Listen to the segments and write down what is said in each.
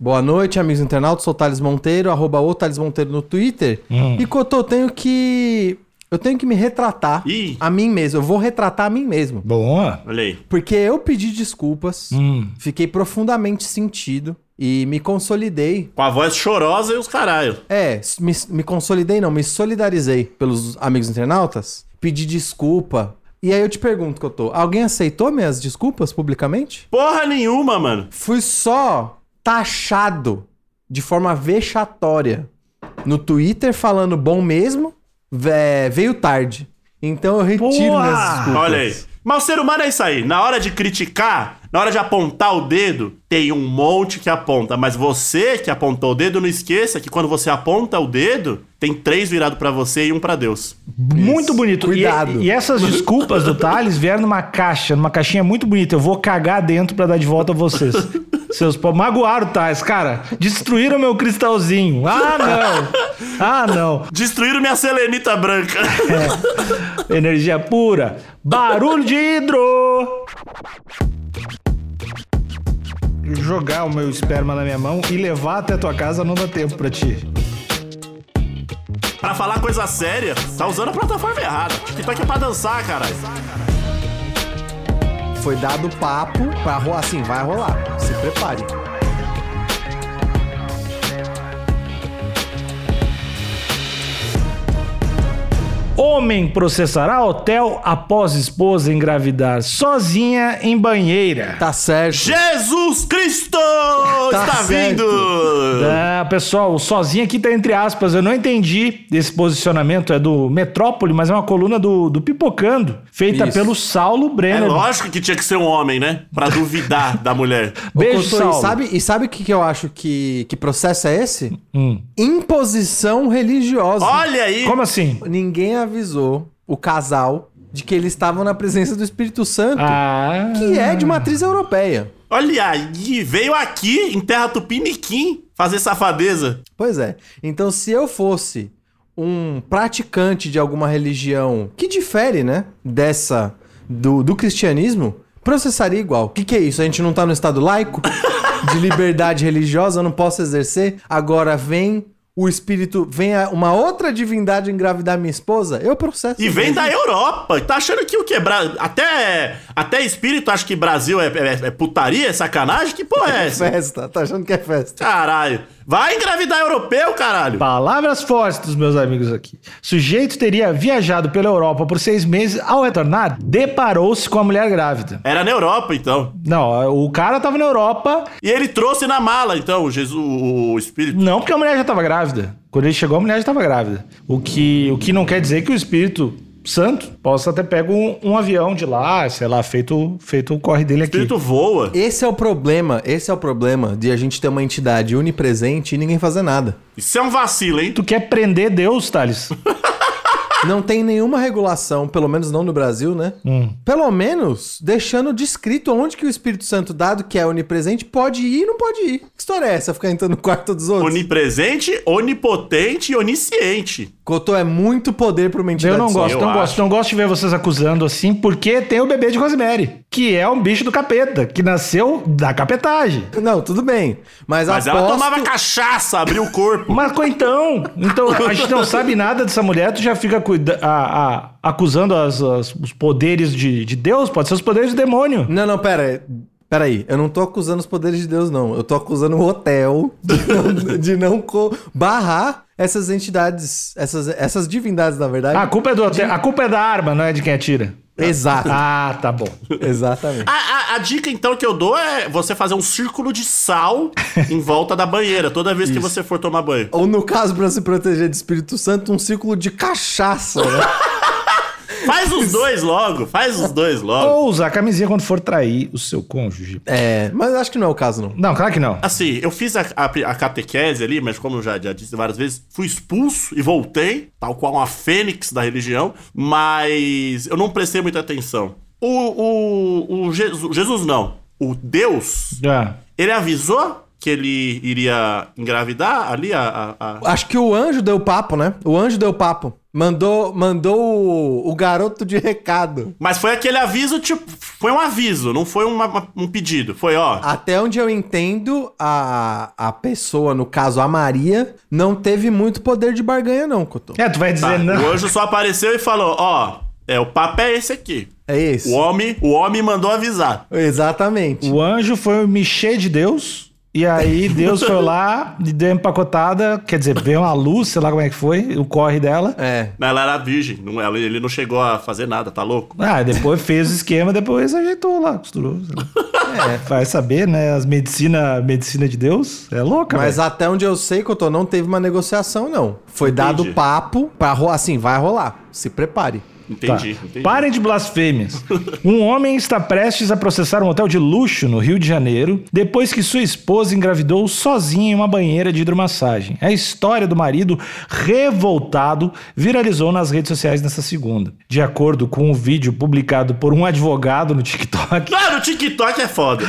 Boa noite, amigos internautas. Sou o Thales Monteiro, arroba o Thales Monteiro no Twitter. E, Cotô, eu tenho que... Eu tenho que me retratar Ih. a mim mesmo. Eu vou retratar a mim mesmo. Boa! Olha aí. Porque eu pedi desculpas, Hum. fiquei profundamente sentido e me consolidei. Com a voz chorosa e os caralho. É, me, me consolidei não, me solidarizei pelos amigos internautas. Pedi desculpa. E aí eu te pergunto, Cotô, alguém aceitou minhas desculpas publicamente? Porra nenhuma, mano. fui só taxado de forma vexatória no Twitter falando bom mesmo, vé- veio tarde. Então eu retiro Porra! minhas desculpas. Olha aí. Mas o ser humano é isso aí. Na hora de criticar, na hora de apontar o dedo, tem um monte que aponta. Mas você que apontou o dedo, não esqueça que quando você aponta o dedo, tem três virados pra você e um pra Deus. Muito bonito. E- Cuidado. E, essas desculpas do Thales vieram numa caixa, numa caixinha muito bonita. Eu vou cagar dentro pra dar de volta a vocês. Seus pô, magoaram o Thales, cara. Destruíram meu cristalzinho. Ah, não. Ah, não. Destruíram minha selenita branca. Energia pura. Barulho de hidro. Jogar o meu esperma na minha mão e levar até tua casa não dá tempo pra ti. pra falar coisa séria, tá usando a plataforma errada. TikTok é pra dançar, caralho. Foi dado papo pra rolar. Assim, vai rolar. Se prepare. Homem processará hotel após esposa engravidar sozinha em banheira. Tá certo. Jesus Cristo Tá está certo. vindo! É, pessoal, o sozinho aqui tá entre aspas. Eu não entendi esse posicionamento. É do Metrópole, mas é uma coluna do, do Pipocando, feita Isso. pelo Saulo É Brenner. lógico que tinha que ser um homem, né? Pra duvidar da mulher. Ô, Beijo, Cotô, Saulo. E sabe, e sabe o que, que eu acho que, que processo é esse? Hum. Imposição religiosa. Olha aí! Como assim? Ninguém avisou o casal de que eles estavam na presença do Espírito Santo, Ah. que é de matriz europeia. Olha aí! Veio aqui, em terra tupiniquim, fazer safadeza. Pois é. Então, se eu fosse um praticante de alguma religião que difere, né, dessa do, do cristianismo, processaria igual. O que, que é isso? A gente não tá no estado laico? De liberdade religiosa, eu não posso exercer? Agora vem o espírito, vem a- uma outra divindade engravidar minha esposa? Eu processo. E vem mesmo. da Europa. Tá achando que o que? Até, até espírito acha que Brasil é, é- é putaria, é sacanagem? Que porra é essa? Festa, tá achando que é festa. Caralho. Vai engravidar europeu, caralho. Palavras fortes dos meus amigos aqui. Sujeito teria viajado pela Europa por seis meses. Ao retornar, deparou-se com a mulher grávida. Era na Europa, então. Não, o cara tava na Europa, E ele trouxe na mala, então, o Jesus, o espírito. não porque a mulher já tava grávida. Quando ele chegou, a mulher já tava grávida. O que, o que não quer dizer que o Espírito Santo possa ter pego um, um avião de lá, sei lá, feito, feito o corre dele aqui. espírito voa. Esse é o problema, esse é o problema de a gente ter uma entidade unipresente e ninguém fazer nada. Isso é um vacilo, hein? Tu quer prender Deus, Thales? Não tem nenhuma regulação, pelo menos não no Brasil, né? Hum. Pelo menos deixando descrito onde que o Espírito Santo, dado que é onipresente, pode ir e não pode ir. Que história é essa? Ficar entrando no quarto dos outros? Onipresente, onipotente e onisciente. Cotô é muito poder pra uma entidade Eu não gosto, Eu não acho. gosto, não gosto de ver vocês acusando assim, porque tem o bebê de Rosemary, que é um bicho do capeta, que nasceu da capetagem. Não, tudo bem. Mas, Mas aposto... ela tomava cachaça, abriu o corpo. Mas então, então a gente não sabe nada dessa mulher, tu já fica a- a- acusando as- as- os poderes de, de Deus, pode ser os poderes do demônio. Não, não, pera. Pera aí, eu não tô acusando os poderes de Deus, não. Eu tô acusando o hotel de não, de não barrar essas entidades, essas, essas divindades, na verdade. A culpa é do hotel, a culpa é da arma, não é de quem atira. Exato. Ah, tá bom. Exatamente. A, a- a dica, então, que eu dou é você fazer um círculo de sal em volta da banheira toda vez que você for tomar banho. Ou no caso, pra se proteger de Espírito Santo, um círculo de cachaça, né? Faz os dois logo, faz os dois logo. Ou usar camisinha quando for trair o seu cônjuge. É, mas acho que não é o caso, não. Não, claro que não. Assim, eu fiz a, a, a catequese ali, mas como eu já, já disse várias vezes, fui expulso e voltei, tal qual uma fênix da religião, mas eu não prestei muita atenção. O, o, o Jesus, Jesus não, o Deus, Já. ele avisou que ele iria engravidar ali a... a- a- Acho que o anjo deu papo, né? O anjo deu papo. Mandou, mandou o, o garoto de recado. Mas foi aquele aviso, tipo, foi um aviso, não foi uma- uma- um pedido. Foi, ó, Até onde eu entendo, a, a pessoa, no caso a Maria, não teve muito poder de barganha, não, Cotô. É, tu vai dizer tá, não. o anjo só apareceu e falou, ó, é, o papo é esse aqui. É isso. O homem, o homem mandou avisar. Exatamente. O anjo foi o Michê de Deus. E aí Deus foi lá e deu uma empacotada. Quer dizer, veio uma luz, sei lá como é que foi, o corre dela. É. Mas Ela era virgem, não, ela- ele não chegou a fazer nada, tá louco? Ah, depois fez o esquema, depois ajeitou lá, costurou. sei lá. É, vai saber, né? As medicina, medicina de Deus é louca, Mas velho. até onde eu sei, Cotô, não teve uma negociação, não. Foi dado Entendi. papo pra rolar. Assim, vai rolar. Se prepare. Entendi, Tá. entendi. Parem de blasfêmias. Um homem está prestes a processar um hotel de luxo no Rio de Janeiro depois que sua esposa engravidou sozinha em uma banheira de hidromassagem. A história do marido revoltado viralizou nas redes sociais nesta segunda. De acordo com um vídeo publicado por um advogado no TikTok, Ah, no TikTok é foda.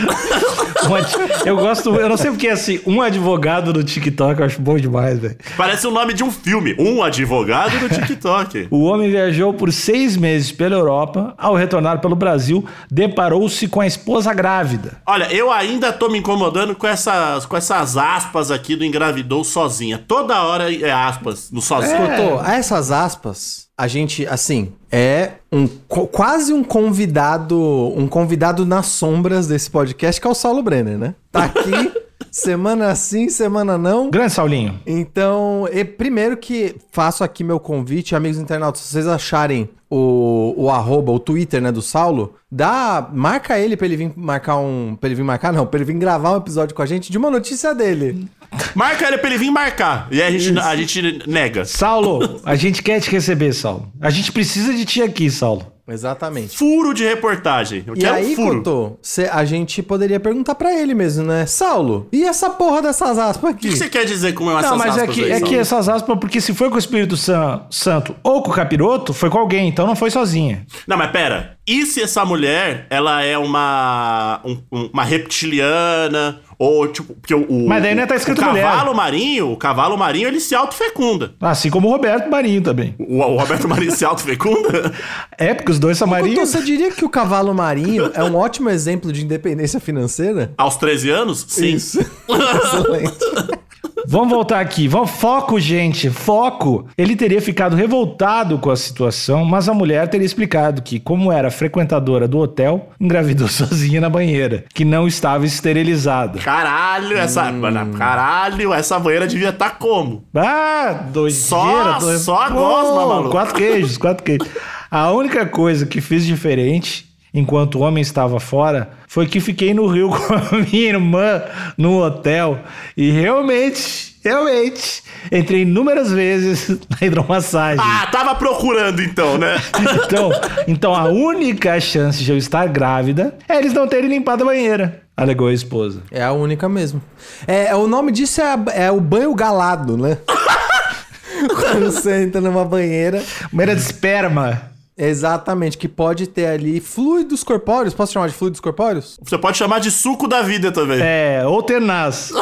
eu gosto, eu não sei porque assim, um advogado no TikTok eu acho bom demais, velho. Parece o nome de um filme. Um advogado no TikTok. O homem viajou por seis meses pela Europa. Ao retornar pelo Brasil, deparou-se com a esposa grávida. Olha, eu ainda tô me incomodando com essas, com essas aspas aqui do engravidou sozinha. Toda hora é aspas no sozinho. Cotô, essas aspas, a gente, assim, é um quase um convidado, um convidado nas sombras desse podcast, que é o Saulo Brenner, né? Tá aqui, semana sim, semana não. Grande Saulinho. Então, e primeiro que faço aqui meu convite, amigos internautas, se vocês acharem o, o arroba, o Twitter, né, do Saulo, dá, marca ele pra ele vir marcar um, pra ele vir marcar não, pra ele vir gravar um episódio com a gente de uma notícia dele. Marca ele pra ele vir marcar. E aí a gente, a gente nega. Saulo, a gente quer te receber, Saulo. A gente precisa de ti aqui, Saulo. Exatamente. Furo de reportagem. Eu E quero aí, um furo. Cê- a gente poderia perguntar pra ele mesmo, né? Saulo, e essa porra dessas aspas O que aqui? que você quer dizer com essas Não, mas é aspas que, aí, é que essas aspas, porque se foi com o Espírito San- Santo ou com o capiroto, foi com alguém, então não foi sozinha. Não, mas pera. E se essa mulher, ela é uma um- um- uma reptiliana ou tipo, porque o, o Mas daí não tá escrito o mulher. cavalo marinho, o cavalo marinho, ele se autofecunda. Assim como o Roberto Marinho também. O, o Roberto Marinho se autofecunda? É, porque os dois são marinhos. você diria que o cavalo marinho é um ótimo exemplo de independência financeira? Aos 13 anos? Sim. Isso. Excelente. Vamos voltar aqui. Vamos, foco, gente. Foco. Ele teria ficado revoltado com a situação, mas a mulher teria explicado que, como era frequentadora do hotel, engravidou sozinha na banheira, que não estava esterilizada. Caralho, essa. Hum. Caralho, essa banheira devia estar como? Ah, doideira. Só- doideira. só a gosma, maluco. Quatro queijos, quatro queijos. A única coisa que fiz diferente, enquanto o homem estava fora, foi que fiquei no Rio com a minha irmã no hotel e realmente, realmente, entrei inúmeras vezes na hidromassagem. Ah, tava procurando então, né? Então, então a única chance de eu estar grávida é eles não terem limpado a banheira, alegou a esposa. É a única mesmo. É, o nome disso é, a- é o banho galado, né? Quando você entra numa banheira. Banheira de esperma. Exatamente, que pode ter ali fluidos corpóreos. Posso chamar de fluidos corpóreos? Você pode chamar de suco da vida também. É, ou tenaz.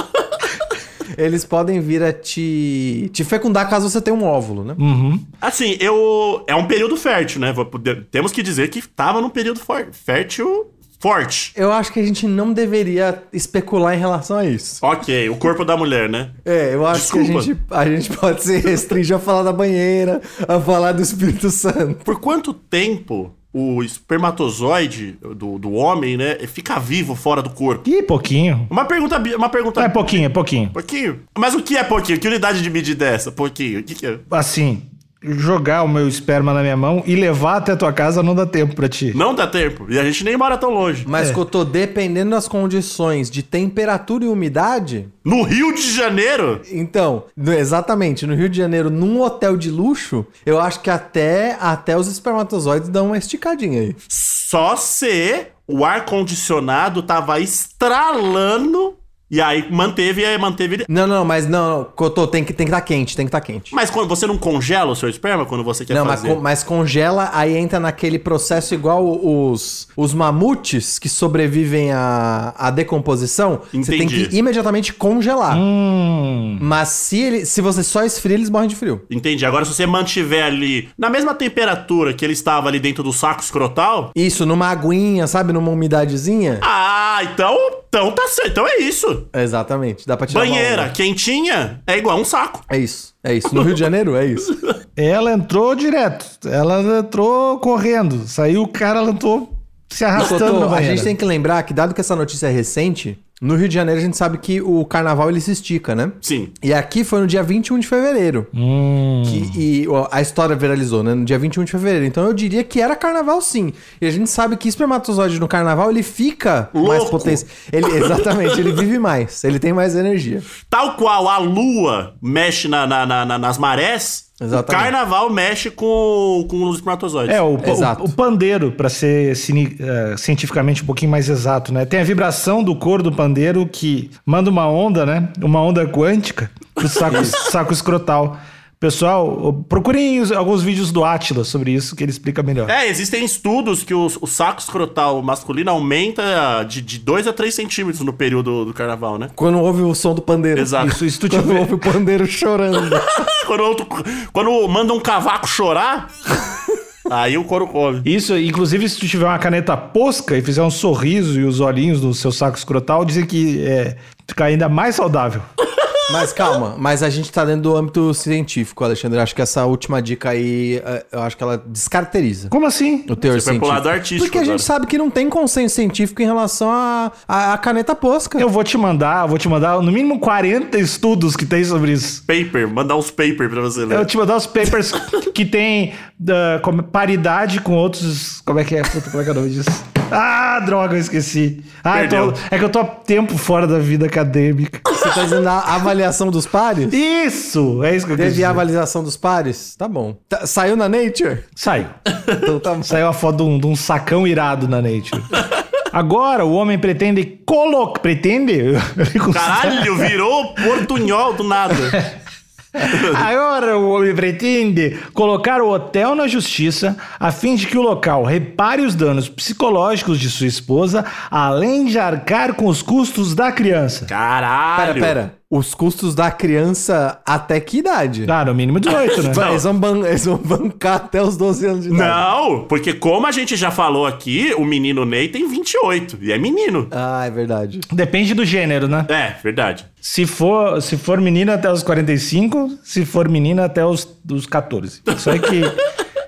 Eles podem vir a te, te fecundar caso você tenha um óvulo, né? Uhum. Assim, eu. É um período fértil, né? Vou poder- Temos que dizer que tava num período fértil forte. Eu acho que a gente não deveria especular em relação a isso. Ok, o corpo da mulher, né? É, eu acho que a Desculpa. gente, a gente pode se restringir a falar da banheira, a falar do Espírito Santo. Por quanto tempo o espermatozoide do, do homem, né, fica vivo fora do corpo? Ih, pouquinho. Uma pergunta. Uma pergunta. É pouquinho, é pouquinho. Pouquinho? Mas o que é pouquinho? Que unidade de medida é essa? Pouquinho. O que, que é? Assim, jogar o meu esperma na minha mão e levar até tua casa não dá tempo pra ti. Não dá tempo. E a gente nem mora tão longe. Mas, É. Cotô, dependendo das condições de temperatura e umidade, No Rio de Janeiro, Então, no- exatamente, no Rio de Janeiro, num hotel de luxo, eu acho que até, até os espermatozoides dão uma esticadinha aí. só se o ar-condicionado tava estralando e aí manteve, aí manteve. Não, não, mas não, Cotô, tem que tem que estar quente, tem que estar quente. Mas quando você não congela o seu esperma quando você quer não, mas, fazer? con- mas congela, aí entra naquele processo igual os, os mamutes que sobrevivem à, à decomposição. Você tem Entendi. que imediatamente congelar. Hum. Mas se, ele, se você só esfria, eles morrem de frio. Entendi. Agora, se você mantiver ali na mesma temperatura que ele estava ali dentro do saco escrotal. Isso, numa aguinha, sabe? Numa umidadezinha. Ah, então, então tá certo. Então é isso. Exatamente, dá pra tirar uma Banheira onda. quentinha é igual um saco. É isso, é isso. No Rio de Janeiro, é isso. Ela entrou direto. Ela entrou correndo. Saiu o cara, ela entrou se arrastando na a banheira. gente tem que lembrar que, dado que essa notícia é recente, no Rio de Janeiro a gente sabe que o carnaval ele se estica, né? Sim. E aqui foi no dia 21 de fevereiro. Hum. Que, e ó, a história viralizou, né? No dia 21 de fevereiro. Então eu diria que era carnaval sim. E a gente sabe que espermatozoide no carnaval ele fica mais Louco. potência. Ele, exatamente, ele vive mais. Ele tem mais energia. Tal qual a lua mexe na- na- na- nas marés, Exatamente. o carnaval mexe com, com os espermatozoides. É, o, Exato. o, o pandeiro, pra ser cini- eh, cientificamente um pouquinho mais exato, né? Tem a vibração do cor do pandeiro que manda uma onda, né? Uma onda quântica pro saco, saco escrotal. Pessoal, procurem alguns vídeos do Atila sobre isso, que ele explica melhor. É, existem estudos que os- o saco escrotal masculino aumenta de, de 2 a 3 centímetros no período do carnaval, né? Quando ouve o som do pandeiro. Exato. Isso, isso tu Quando tiver... ouve o pandeiro chorando. quando, outro- quando manda um cavaco chorar, aí o couro come. Isso, inclusive, se tu tiver uma caneta posca e fizer um sorriso e os olhinhos no seu saco escrotal, dizem que é, fica ainda mais saudável. Mas calma, mas a gente tá dentro do âmbito científico, Alexandre. Eu acho que essa última dica aí, eh, eu acho que ela descaracteriza Como assim? o teor Você foi pro científico. lado artístico Porque a agora. gente sabe que não tem consenso científico em relação à a, a caneta posca. Eu vou te mandar, eu vou te mandar no mínimo 40 estudos que tem sobre isso. Paper, mandar uns paper pra você Eu ler. vou te mandar os papers que tem como- paridade com outros. Como é que é? Puta, como é que é o nome disso? Ah, droga, eu esqueci. Ah, é que eu tô há tempo fora da vida acadêmica. Você tá dizendo a avaliação dos pares? Isso! É isso que eu quis Teve dizer. a avaliação dos pares? Tá bom. Tá- saiu na Nature? Saiu. Então tá bom. Saiu a foto de um, de um sacão irado na Nature. Agora o homem pretende colocar. Pretende? Caralho, virou portunhol do nada. Agora o homem pretende colocar o hotel na justiça a fim de que o local repare os danos psicológicos de sua esposa, além de arcar com os custos da criança. Caralho. Pera, pera. Os custos da criança até que idade? Claro, no mínimo 18, né? Eles vão, ban- eles vão bancar até os 12 anos de idade. Não, porque como a gente já falou aqui, o menino Ney tem 28 e é menino. Ah, é verdade. Depende do gênero, né? É, verdade. Se for, se for menina até os 45, se for menina até os, os 14. Isso aí que.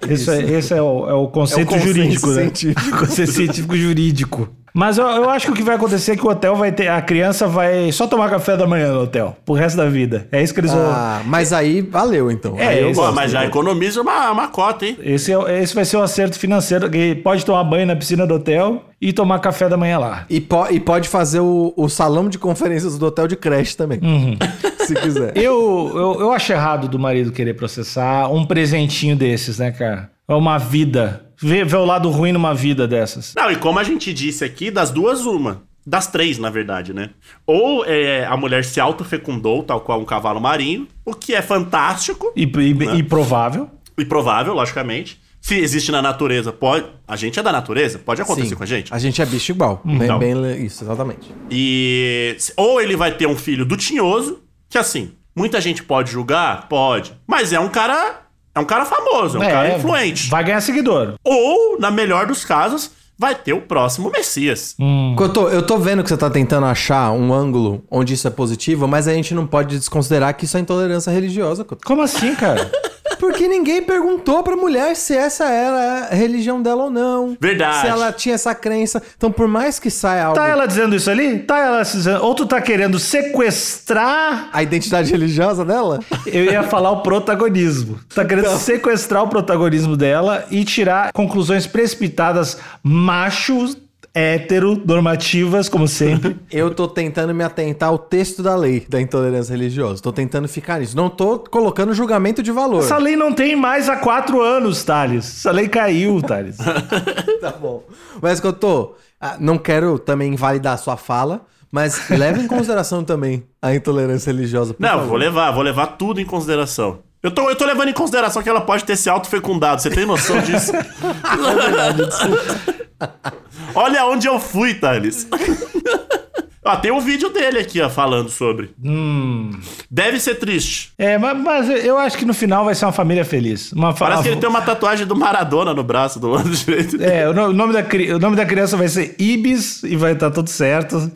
Isso, é- esse é o, é o conceito É o consenso jurídico, né? científico. O conceito científico jurídico. Mas eu, eu acho que o que vai acontecer é que o hotel vai ter. A criança vai só tomar café da manhã no hotel, pro resto da vida. É isso que eles vão. Ah, mas aí valeu então. É, Aí eu Pô, mas já economiza uma, uma cota, hein? Esse, é, esse vai ser o acerto financeiro. Que pode tomar banho na piscina do hotel e tomar café da manhã lá. E, po- e pode fazer o, o salão de conferências do hotel de creche também. Uhum. Se quiser. Eu, eu, eu acho errado do marido querer processar um presentinho desses, né, cara? É uma vida. Ver, ver o lado ruim numa vida dessas. Não, e como a gente disse aqui, das duas, uma. Das três, na verdade, né? Ou é, a mulher se autofecundou, tal qual um cavalo marinho, o que é fantástico E, e, e provável. e provável, logicamente. Se existe na natureza, pode. A gente é da natureza, pode acontecer Sim. com a gente. A gente é bicho igual. Bem, Então. bem isso, exatamente. E. Ou ele vai ter um filho do tinhoso, que assim, muita gente pode julgar? Pode. Mas é um cara. É um cara famoso, é um cara influente. Vai ganhar seguidor. Ou, na melhor dos casos, vai ter o próximo Messias. Cotô, eu tô vendo que você tá tentando achar um ângulo onde isso é positivo, mas a gente não pode desconsiderar que isso é intolerância religiosa, Cotô. Como assim, cara? Porque ninguém perguntou pra mulher se essa era a religião dela ou não. Verdade. Se ela tinha essa crença. Então, por mais que saia algo. Tá ela dizendo isso ali? Tá ela dizendo... Ou tu tá querendo sequestrar... A identidade religiosa dela? Eu ia falar o protagonismo. Tá querendo sequestrar o protagonismo dela e tirar conclusões precipitadas machos, hétero, normativas, como sempre. Eu tô tentando me atentar ao texto da lei da intolerância religiosa. Tô tentando ficar nisso. Não tô colocando julgamento de valor. Essa lei não tem mais há quatro anos, Thales. Essa lei caiu, Thales. Tá bom. Mas que eu tô. Não quero também invalidar a sua fala, mas leve em consideração também a intolerância religiosa. por Não, favor. vou levar, vou levar tudo em consideração. Eu tô, eu tô levando em consideração que ela pode ter se autofecundado. Você tem noção disso? Olha onde eu fui, Thales. ó, tem um vídeo dele aqui, ó, falando sobre. Deve ser triste. É, mas, mas eu acho que no final vai ser uma família feliz. Uma fa- Parece que ele tem uma tatuagem do Maradona no braço do lado direito. É, o no- o nome, da, cri- o nome da criança vai ser Ibis e vai estar tudo certo.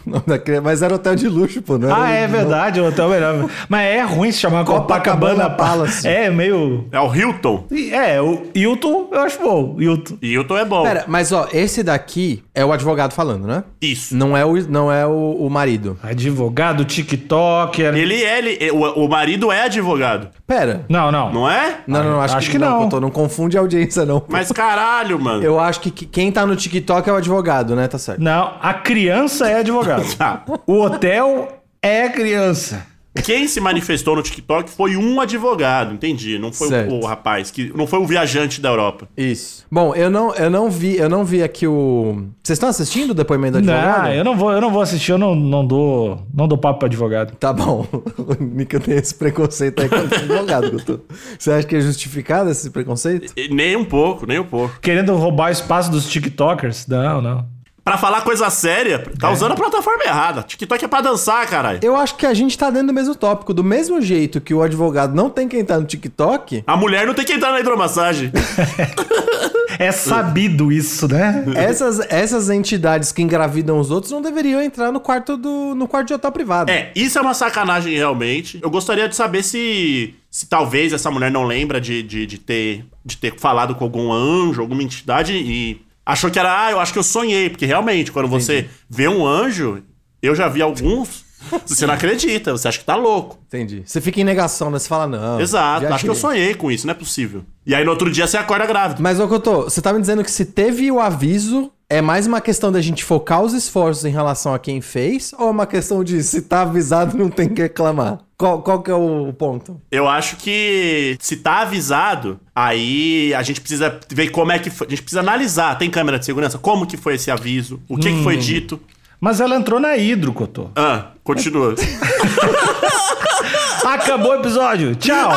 Mas era hotel de luxo, pô, não era Ah, é não. verdade, o hotel melhor. Mas é ruim se chamar Copacabana Copacabana Palace. É, meio. É o Hilton. É, o Hilton eu acho bom. Hilton. Hilton é bom. Pera, mas ó, esse daqui é o advogado falando, né? Isso. Não é o, não é o, o marido. Advogado, TikToker. Ele é. Ele, o, o marido é advogado. Pera. Não, não. Não é? Não, não, não, acho, acho que, que não. não. Não confunde a audiência, não. Mas caralho, mano. Eu acho que que quem tá no TikTok é o advogado, né? Tá certo. Não, a criança é advogado. Tá. o hotel é criança. Quem se manifestou no TikTok foi um advogado, entendi. Não foi o, o rapaz, que não foi o viajante da Europa. Isso. Bom, eu não, eu não vi, eu não vi aqui o. Vocês estão assistindo o depoimento do advogado? Não, eu não vou, eu não vou assistir, eu não, não dou, não dou papo pra advogado. Tá bom. O Nika tem esse preconceito aí contra o advogado, Couto. Você acha que é justificado esse preconceito? E Nem um pouco, nem um pouco. Querendo roubar o espaço dos TikTokers? Não, não. Pra falar coisa séria, tá usando a plataforma errada. TikTok é pra dançar, caralho. Eu acho que a gente tá dentro do mesmo tópico. Do mesmo jeito que o advogado não tem quem tá no TikTok, A mulher não tem que entrar na hidromassagem. É sabido isso, né? essas, essas entidades que engravidam os outros não deveriam entrar no quarto do no quarto de hotel privado. É, isso é uma sacanagem realmente. Eu gostaria de saber se, se talvez essa mulher não lembra de, de, de ter, de ter falado com algum anjo, alguma entidade e achou que era, ah, eu acho que eu sonhei. Porque realmente, quando você vê um anjo, eu já vi alguns, você não acredita, você acha que tá louco. Entendi. Você fica em negação, né? Você fala, não. Exato, acho que eu sonhei com isso, não é possível. E aí no outro dia você acorda grávido. Mas, ô Cotô, você tá me dizendo que se teve o aviso, é mais uma questão da gente focar os esforços em relação a quem fez, ou é uma questão de se tá avisado não tem que reclamar? Qual, qual que é o ponto? Eu acho que se tá avisado, aí a gente precisa ver como é que foi. A gente precisa analisar. Tem câmera de segurança? Como que foi esse aviso? O que, que foi dito? Mas ela entrou na Hidro, Cotô. Ah, continua. Acabou o episódio. Tchau.